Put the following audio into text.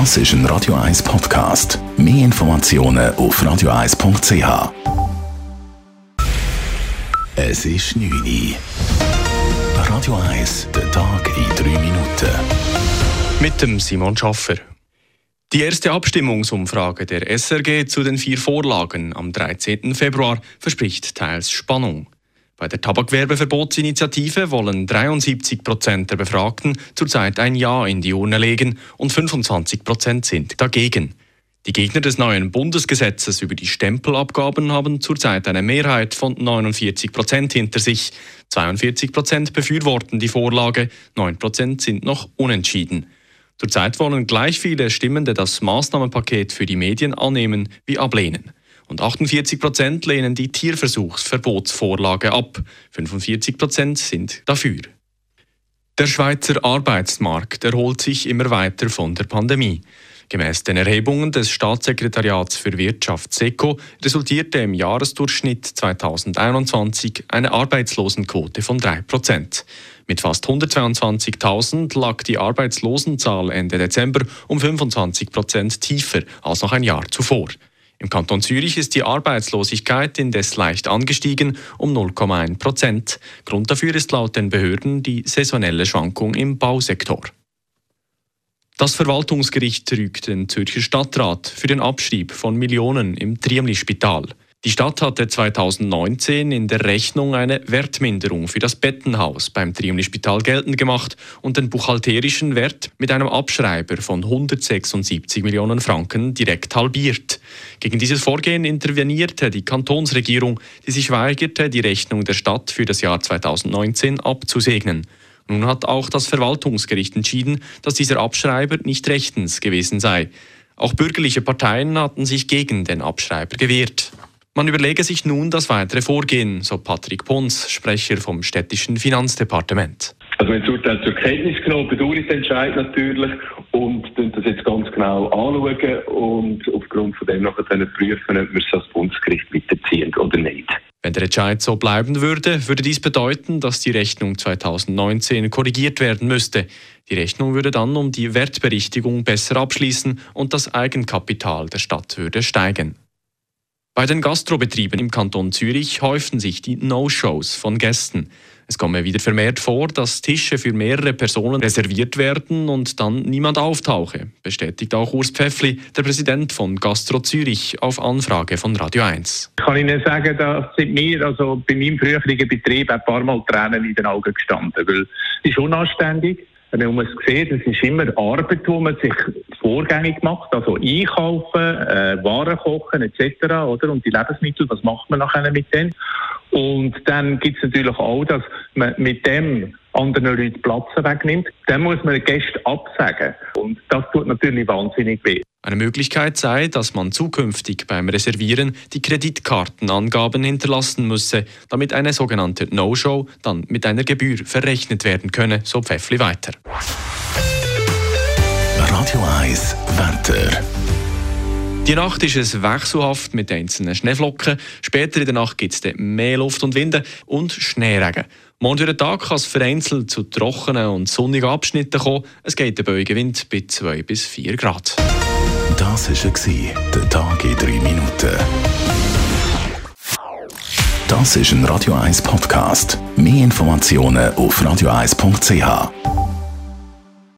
Das ist ein Radio 1 Podcast. Mehr Informationen auf radio1.ch. Es ist 9 Uhr. Radio 1, der Tag in 3 Minuten. Mit dem Simon Schaffer. Die erste Abstimmungsumfrage der SRG zu den vier Vorlagen am 13. Februar verspricht teils Spannung. Bei der Tabakwerbeverbotsinitiative wollen 73 Prozent der Befragten zurzeit ein Ja in die Urne legen und 25 Prozent sind dagegen. Die Gegner des neuen Bundesgesetzes über die Stempelabgaben haben zurzeit eine Mehrheit von 49 Prozent hinter sich. 42 Prozent befürworten die Vorlage, 9 Prozent sind noch unentschieden. Zurzeit wollen gleich viele Stimmende das Maßnahmenpaket für die Medien annehmen wie ablehnen und 48 Prozent lehnen die Tierversuchsverbotsvorlage ab. 45 Prozent sind dafür. Der Schweizer Arbeitsmarkt erholt sich immer weiter von der Pandemie. Gemäß den Erhebungen des Staatssekretariats für Wirtschaft SECO resultierte im Jahresdurchschnitt 2021 eine Arbeitslosenquote von 3%. Mit fast 122.000 lag die Arbeitslosenzahl Ende Dezember um 25% tiefer als noch ein Jahr zuvor. Im Kanton Zürich ist die Arbeitslosigkeit indes leicht angestiegen um 0,1 Prozent. Grund dafür ist laut den Behörden die saisonelle Schwankung im Bausektor. Das Verwaltungsgericht rügt den Zürcher Stadtrat für den Abschrieb von Millionen im Triemli-Spital. Die Stadt hatte 2019 in der Rechnung eine Wertminderung für das Bettenhaus beim Triemli-Spital geltend gemacht und den buchhalterischen Wert mit einem Abschreiber von 176 Millionen Franken direkt halbiert. Gegen dieses Vorgehen intervenierte die Kantonsregierung, die sich weigerte, die Rechnung der Stadt für das Jahr 2019 abzusegnen. Nun hat auch das Verwaltungsgericht entschieden, dass dieser Abschreiber nicht rechtens gewesen sei. Auch bürgerliche Parteien hatten sich gegen den Abschreiber gewehrt. Man überlege sich nun das weitere Vorgehen, so Patrick Pons, Sprecher vom städtischen Finanzdepartement. Also wenn das Urteil zur Kenntnis genommen, bedauere ich den Entscheid natürlich und das jetzt ganz genau anschauen und aufgrund von dem nachher prüfen, ob wir es als Bundesgericht weiterziehen oder nicht. Wenn der Entscheid so bleiben würde, würde dies bedeuten, dass die Rechnung 2019 korrigiert werden müsste. Die Rechnung würde dann um die Wertberichtigung besser abschließen und das Eigenkapital der Stadt würde steigen. Bei den Gastrobetrieben im Kanton Zürich häufen sich die No-Shows von Gästen. Es komme wieder vermehrt vor, dass Tische für mehrere Personen reserviert werden und dann niemand auftauche, bestätigt auch Urs Pfeffli, der Präsident von Gastro Zürich, auf Anfrage von Radio 1. Ich kann Ihnen sagen, da sind mir also bei meinem früheren Betrieb ein paar Mal Tränen in den Augen gestanden, weil es ist unanständig man muss sehen, das ist immer Arbeit, die man sich vorgängig macht, also einkaufen, äh, Waren kochen etc. Oder? Und die Lebensmittel, was macht man nachher mit denen? Und dann gibt es natürlich auch, dass man mit dem anderen Leuten Platz wegnimmt. Dann muss man Gäste absagen. Und das tut natürlich wahnsinnig weh. Eine Möglichkeit sei, dass man zukünftig beim Reservieren die Kreditkartenangaben hinterlassen müsse, damit eine sogenannte No-Show dann mit einer Gebühr verrechnet werden könne, so Pfeffli weiter. Radio 1 Wetter. Die Nacht ist es wechselhaft mit einzelnen Schneeflocken. Später in der Nacht gibt es mehr Luft und Winde und Schneeregen. Morgen durch den Tag kann es vereinzelt zu trockenen und sonnigen Abschnitten kommen. Es geht der Beugewind bei 2 bis 4 Grad. Das war der Tag in 3 Minuten. Das ist ein Radio 1 Podcast. Mehr Informationen auf radio1.ch.